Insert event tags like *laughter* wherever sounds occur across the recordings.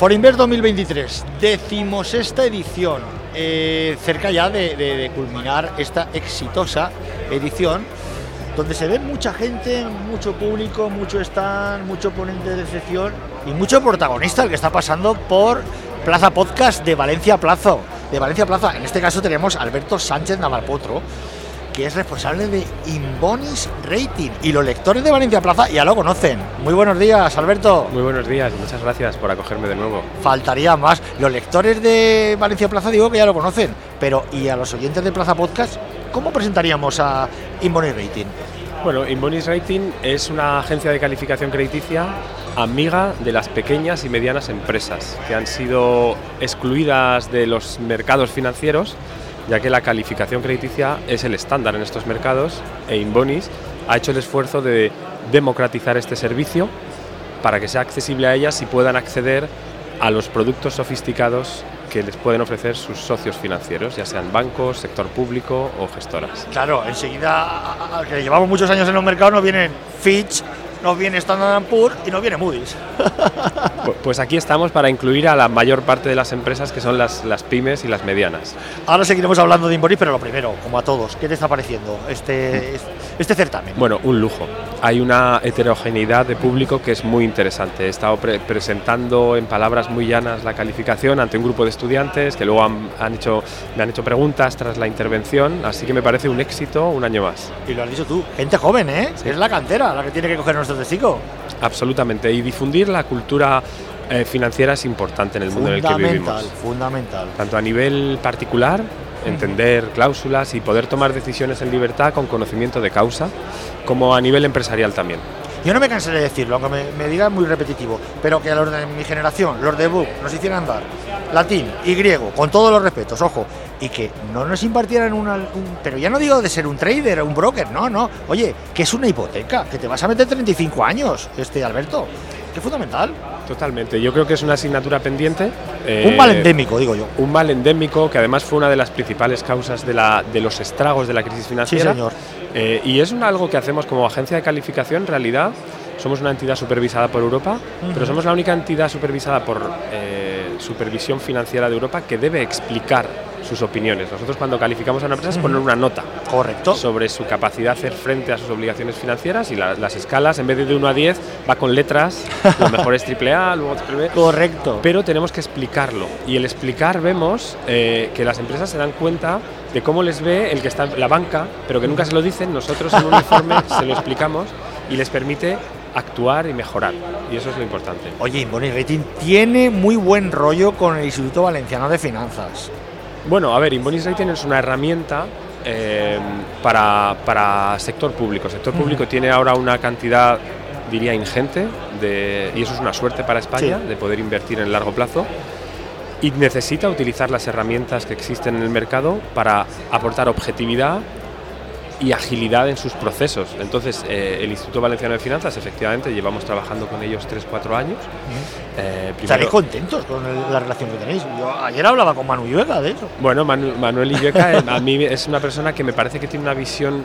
Forinvest 2023, decimosexta edición, eh, cerca ya de, culminar esta exitosa edición, donde se ve mucha gente, mucho público, mucho stand, mucho ponente de sección y mucho protagonista, el que está pasando por Plaza Podcast de Valencia Plazo. De Valencia Plaza, en este caso tenemos a Alberto Sánchez Navarpotro, que es responsable de Inbonis Rating. Y los lectores de Valencia Plaza ya lo conocen. Muy buenos días, Alberto. Muy buenos días, muchas gracias por acogerme de nuevo. Faltaría más. Los lectores de Valencia Plaza digo que ya lo conocen, pero ¿y a los oyentes de Plaza Podcast cómo presentaríamos a Inbonis Rating? Bueno, Inbonis Rating es una agencia de calificación crediticia amiga de las pequeñas y medianas empresas que han sido excluidas de los mercados financieros, ya que la calificación crediticia es el estándar en estos mercados e Inbonis ha hecho el esfuerzo de democratizar este servicio para que sea accesible a ellas y puedan acceder a los productos sofisticados que les pueden ofrecer sus socios financieros, ya sean bancos, sector público o gestoras. Claro, enseguida, que llevamos muchos años en los mercados, nos vienen Fitch, nos viene Standard Poor's y nos viene Moody's. Pu- Pues aquí estamos para incluir a la mayor parte de las empresas que son las, las pymes y las medianas. Ahora seguiremos hablando de Inbonis, pero lo primero, como a todos, ¿qué te está pareciendo este, este certamen? Bueno, un lujo. Hay una heterogeneidad de público que es muy interesante. He estado pre- presentando en palabras muy llanas la calificación ante un grupo de estudiantes que luego han, han hecho, me han hecho preguntas tras la intervención, así que me parece un éxito un año más. Y lo has dicho tú, gente joven, ¿eh? Es la cantera la que tiene que nuestro testigo. Absolutamente. Y difundir la cultura eh, financiera es importante en el mundo en el que Fundamental, vivimos. fundamental. tanto a nivel particular, entender cláusulas y poder tomar decisiones en libertad con conocimiento de causa, como a nivel empresarial también. Yo no me cansaré de decirlo, aunque me, me diga muy repetitivo, pero que a los de mi generación, los de Book, nos hicieran dar latín y griego, con todos los respetos, ojo, y que no nos impartieran una, un- pero ya no digo de ser un trader o un broker, no, no, oye, que es una hipoteca, que te vas a meter 35 años, este Alberto, que es fundamental. Totalmente, yo creo que es una asignatura pendiente. eh, un mal endémico, digo yo. Un mal endémico que además fue una de las principales causas de, la, de los estragos de la crisis financiera. señor. Eh, y es un algo que hacemos como agencia de calificación, en realidad somos una entidad supervisada por Europa, pero somos la única entidad supervisada por eh, supervisión financiera de Europa que debe explicar sus opiniones. Nosotros cuando calificamos a una empresa es poner una nota Correcto. sobre su capacidad de hacer frente a sus obligaciones financieras y la- las escalas, en vez de de 1 a 10, va con letras, lo mejor es triple A, luego triple B. Correcto. Pero tenemos que explicarlo. Y el explicar vemos eh, que las empresas se dan cuenta de cómo les ve el que está en la banca, pero que nunca se lo dicen. Nosotros en un informe se lo explicamos y les permite actuar y mejorar. Y eso es lo importante. Oye, Inbonis Rating tiene muy buen rollo con el Instituto Valenciano de Finanzas. Bueno, a ver, Inbonis Rating es una herramienta eh, para, para sector público. El sector público tiene ahora una cantidad, diría, ingente, de, y eso es una suerte para España, Sí. de poder invertir en largo plazo. Y necesita utilizar las herramientas que existen en el mercado para aportar objetividad y agilidad en sus procesos. Entonces, eh, el Instituto Valenciano de Finanzas, efectivamente, llevamos trabajando con ellos 3-4 años. Eh, primero- contentos con el- la relación que tenéis. Yo ayer hablaba con Manu Lluega de eso. Bueno, Manu- Manuel Illueca eh, a mí es una persona que me parece que tiene una visión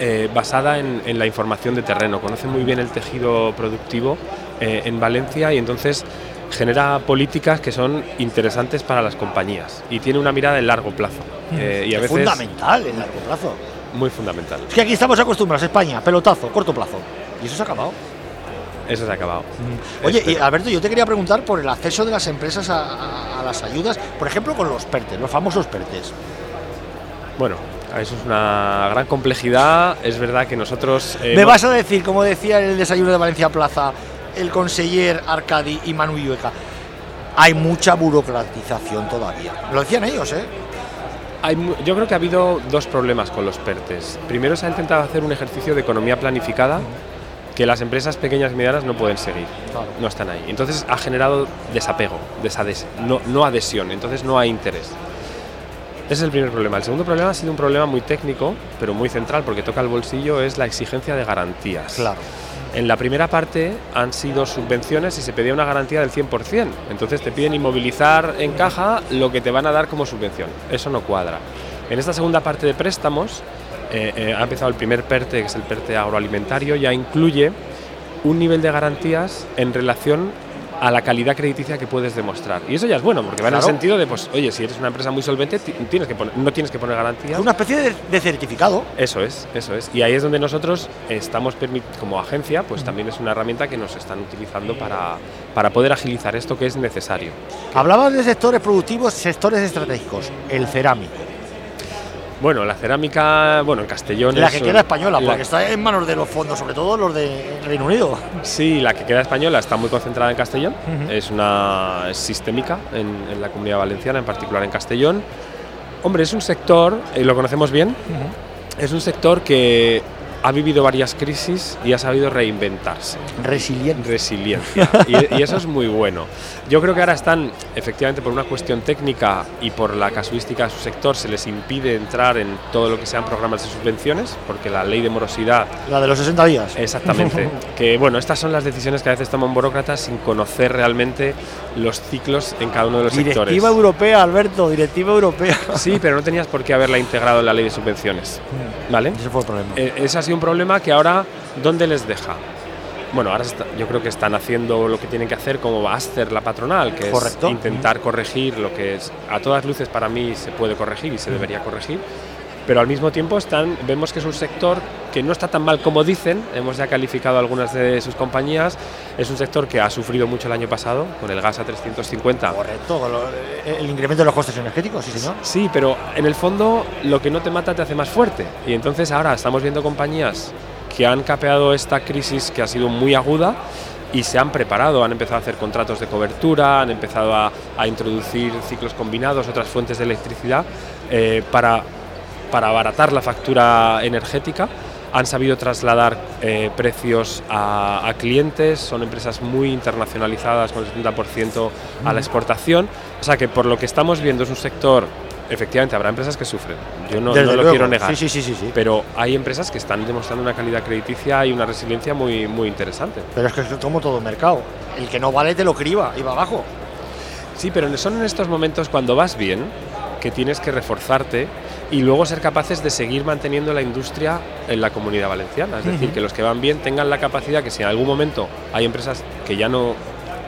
eh, basada en, en la información de terreno, conoce muy bien el tejido productivo eh, en Valencia y entonces genera políticas que son interesantes para las compañías y tiene una mirada en largo plazo eh, y a Es veces fundamental en largo plazo. Muy fundamental. Es que aquí estamos acostumbrados, España, pelotazo, corto plazo. Y eso se ha acabado. Eso se ha acabado. Oye, Espero. y Alberto, yo te quería preguntar por el acceso de las empresas a, a- a las ayudas, por ejemplo, con los PERTES, los famosos PERTES. Bueno, eso es una gran complejidad. Es verdad que nosotros... eh, Me vas a decir, como decía en el desayuno de Valencia Plaza, el conseller Arcadi y Manu Llueca, hay mucha burocratización todavía. Lo decían ellos, ¿eh? Hay yo creo que ha habido dos problemas con los PERTES. Primero se ha intentado hacer un ejercicio de economía planificada que las empresas pequeñas y medianas no pueden seguir, Claro. no están ahí. Entonces ha generado desapego, desades- no, no adhesión, entonces no hay interés. Ese es el primer problema. El segundo problema ha sido un problema muy técnico, pero muy central porque toca el bolsillo, es la exigencia de garantías. Claro. En la primera parte han sido subvenciones y se pedía una garantía del 100%. Entonces te piden inmovilizar en caja lo que te van a dar como subvención. Eso no cuadra. En esta segunda parte de préstamos eh, eh, ha empezado el primer PERTE, que es el PERTE agroalimentario, ya incluye un nivel de garantías en relación a la calidad crediticia que puedes demostrar. Y eso ya es bueno, porque va en el sentido de, pues, oye, si eres una empresa muy solvente, ti- tienes que poner- no tienes que poner garantías. Es una especie de, de certificado. Eso es, eso es. Y ahí es donde nosotros estamos, como agencia, pues también es una herramienta que nos están utilizando para, para poder agilizar esto que es necesario. Hablabas de sectores productivos, sectores estratégicos. El cerámico. Bueno, la cerámica, bueno, en Castellón La que queda española, la- porque está en manos de los fondos, sobre todo los de Reino Unido. Sí, la que queda española está muy concentrada en Castellón, Ujú. es una es sistémica en, en la comunidad valenciana, en particular en Castellón. Hombre, es un sector, eh, lo conocemos bien, es un sector que ha vivido varias crisis y ha sabido reinventarse. Resiliente. Resiliencia. Y, y eso es muy bueno. Yo creo que ahora están, efectivamente, por una cuestión técnica y por la casuística de su sector, se les impide entrar en todo lo que sean programas de subvenciones, porque la ley de morosidad La de los 60 días. Exactamente. *laughs* que bueno, estas son las decisiones que a veces toman burócratas sin conocer realmente los ciclos en cada uno de los Directiva sectores. europea, Alberto, directiva europea. Sí, pero no tenías por qué haberla integrado en la ley de subvenciones. ¿Vale? Ese fue el problema. Eh, ha sido un problema que ahora, ¿dónde les deja? Bueno, ahora está- yo creo que están haciendo lo que tienen que hacer como va a hacer la patronal, que Correcto. es intentar corregir lo que es, a todas luces para mí se puede corregir y se debería corregir, pero al mismo tiempo están, vemos que es un sector que no está tan mal como dicen, hemos ya calificado algunas de sus compañías, es un sector que ha sufrido mucho el año pasado con el gas a 350. Correcto, lo- el incremento de los costes energéticos, sí señor. Sí, pero en el fondo lo que no te mata te hace más fuerte. Y entonces ahora estamos viendo compañías que han capeado esta crisis que ha sido muy aguda y se han preparado, han empezado a hacer contratos de cobertura, han empezado a, a introducir ciclos combinados, otras fuentes de electricidad eh, para, para abaratar la factura energética. Han sabido trasladar eh, precios a, a clientes, son empresas muy internacionalizadas con el 70% a la exportación. O sea que por lo que estamos viendo es un sector, efectivamente habrá empresas que sufren, yo no, lo luego. quiero negar, Sí, sí, sí, sí, sí. pero hay empresas que están demostrando una calidad crediticia y una resiliencia muy, muy interesante. Pero es que es como todo mercado. El que no vale te lo criba y va abajo. Sí, pero son en estos momentos cuando vas bien que tienes que reforzarte y luego ser capaces de seguir manteniendo la industria en la comunidad valenciana. Es decir, que los que van bien tengan la capacidad que si en algún momento hay empresas que ya no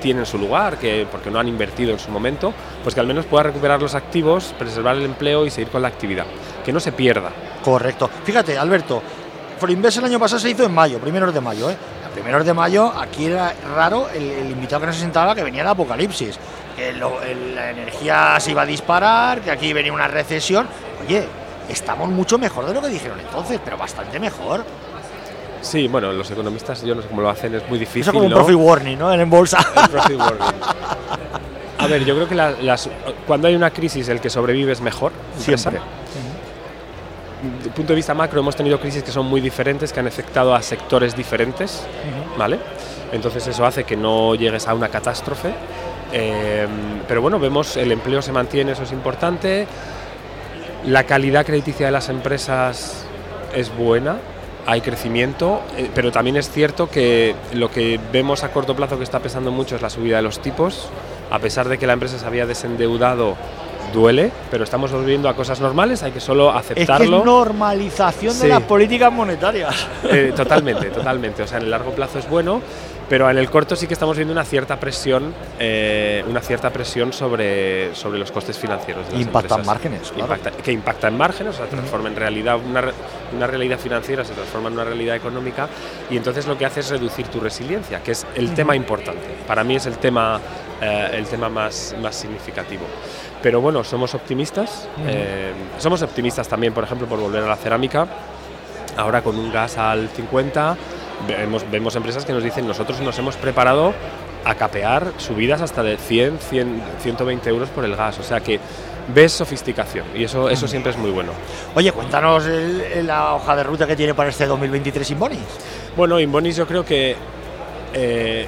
tienen su lugar, que porque no han invertido en su momento, pues que al menos pueda recuperar los activos, preservar el empleo y seguir con la actividad. Que no se pierda. Correcto. Fíjate, Alberto, Forinvest el año pasado se hizo en mayo, primeros de mayo, ¿eh? A primeros de mayo, aquí era raro el, el invitado que nos sentaba que venía el apocalipsis, que lo- el- la energía se iba a disparar, que aquí venía una recesión. Oye, estamos mucho mejor de lo que dijeron entonces, pero bastante mejor. Sí, bueno, los economistas yo no sé cómo lo hacen, es muy difícil. Eso como un ¿no? profit warning, ¿no? En bolsa. El profit warning. A ver, yo creo que la- las- cuando hay una crisis el que sobrevive es mejor. empresa. Siempre. Desde el punto de vista macro hemos tenido crisis que son muy diferentes, que han afectado a sectores diferentes, ¿vale? Entonces eso hace que no llegues a una catástrofe. Eh, pero bueno, vemos el empleo se mantiene, eso es importante. La calidad crediticia de las empresas es buena, hay crecimiento, eh, pero también es cierto que lo que vemos a corto plazo que está pesando mucho es la subida de los tipos. A pesar de que la empresa se había desendeudado, duele, pero estamos volviendo a cosas normales, hay que solo Es que es aceptarlo. normalización de las políticas monetarias. Eh, totalmente, totalmente. O sea, en el largo plazo es bueno, pero en el corto sí que estamos viendo una cierta presión, eh, una cierta presión sobre, sobre los costes financieros. De las Impacta en empresas. márgenes, claro. Impacta- que impacta en márgenes, o sea, transforma en realidad una, una realidad financiera, se transforma en una realidad económica y entonces lo que hace es reducir tu resiliencia, que es el tema importante. Para mí es el tema, eh, el tema más, más significativo. Pero bueno, somos optimistas. eh, somos optimistas también, por ejemplo, por volver a la cerámica. Ahora con un gas al 50, vemos, vemos empresas que nos dicen, nosotros nos hemos preparado a capear subidas hasta de 100, 100 120 euros por el gas. O sea que ves sofisticación y eso, eso siempre es muy bueno. Oye, cuéntanos el- el- la hoja de ruta que tiene para este 2023 Inbonis. Bueno, Inbonis yo creo que eh,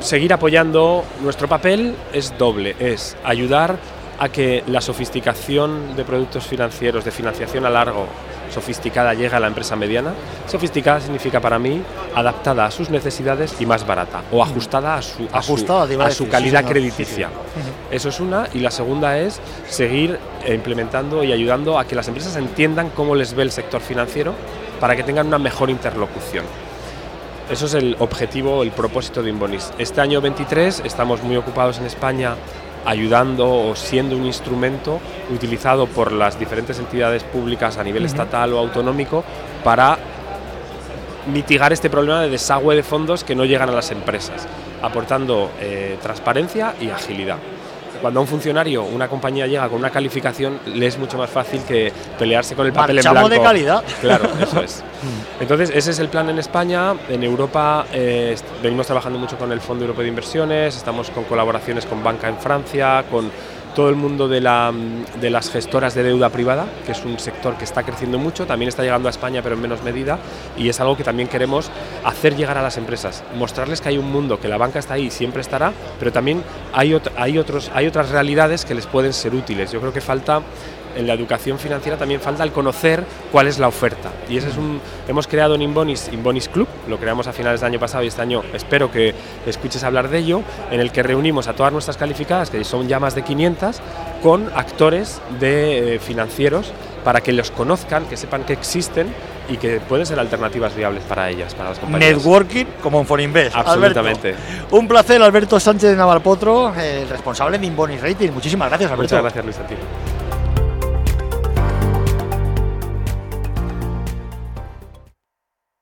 seguir apoyando nuestro papel es doble, es ayudar a que la sofisticación de productos financieros, de financiación a largo, sofisticada, llegue a la empresa mediana. Sofisticada significa para mí adaptada a sus necesidades y más barata, o ajustada a su, a su- Ajustada, iba a su sí, calidad crediticia. Sí, sí. Eso es una, y la segunda es seguir implementando y ayudando a que las empresas entiendan cómo les ve el sector financiero para que tengan una mejor interlocución. Eso es el objetivo, el propósito de Inbonis. Este año 23 estamos muy ocupados en España ayudando o siendo un instrumento utilizado por las diferentes entidades públicas a nivel estatal o autonómico para mitigar este problema de desagüe de fondos que no llegan a las empresas, aportando eh, transparencia y agilidad. Cuando a un funcionario, una compañía llega con una calificación, le es mucho más fácil que pelearse con el papel en blanco. de calidad. Claro, eso es. *laughs* Entonces, ese es el plan en España. En Europa eh, venimos trabajando mucho con el Fondo Europeo de Inversiones, estamos con colaboraciones con Banca en Francia, con todo el mundo de, la, de, las gestoras de deuda privada, que es un sector que está creciendo mucho, también está llegando a España pero en menos medida y es algo que también queremos hacer llegar a las empresas, mostrarles que hay un mundo, que la banca está ahí y siempre estará, pero también hay, hay, otros, hay otras realidades que les pueden ser útiles. Yo creo que falta en la educación financiera también falta el conocer cuál es la oferta. Y ese es un, hemos creado un Inbonis, Inbonis Club, lo creamos a finales del año pasado y este año espero que escuches hablar de ello, en el que reunimos a todas nuestras calificadas, que son ya más de 500, con actores de eh, financieros para que los conozcan, que sepan que existen y que pueden ser alternativas viables para ellas, para las compañías. Networking como en Forinvest. Absolutamente. un placer, Alberto Sánchez de Navalpotro, el responsable de Inbonis Rating. Muchísimas gracias, Alberto. Muchas gracias, Luis, a ti.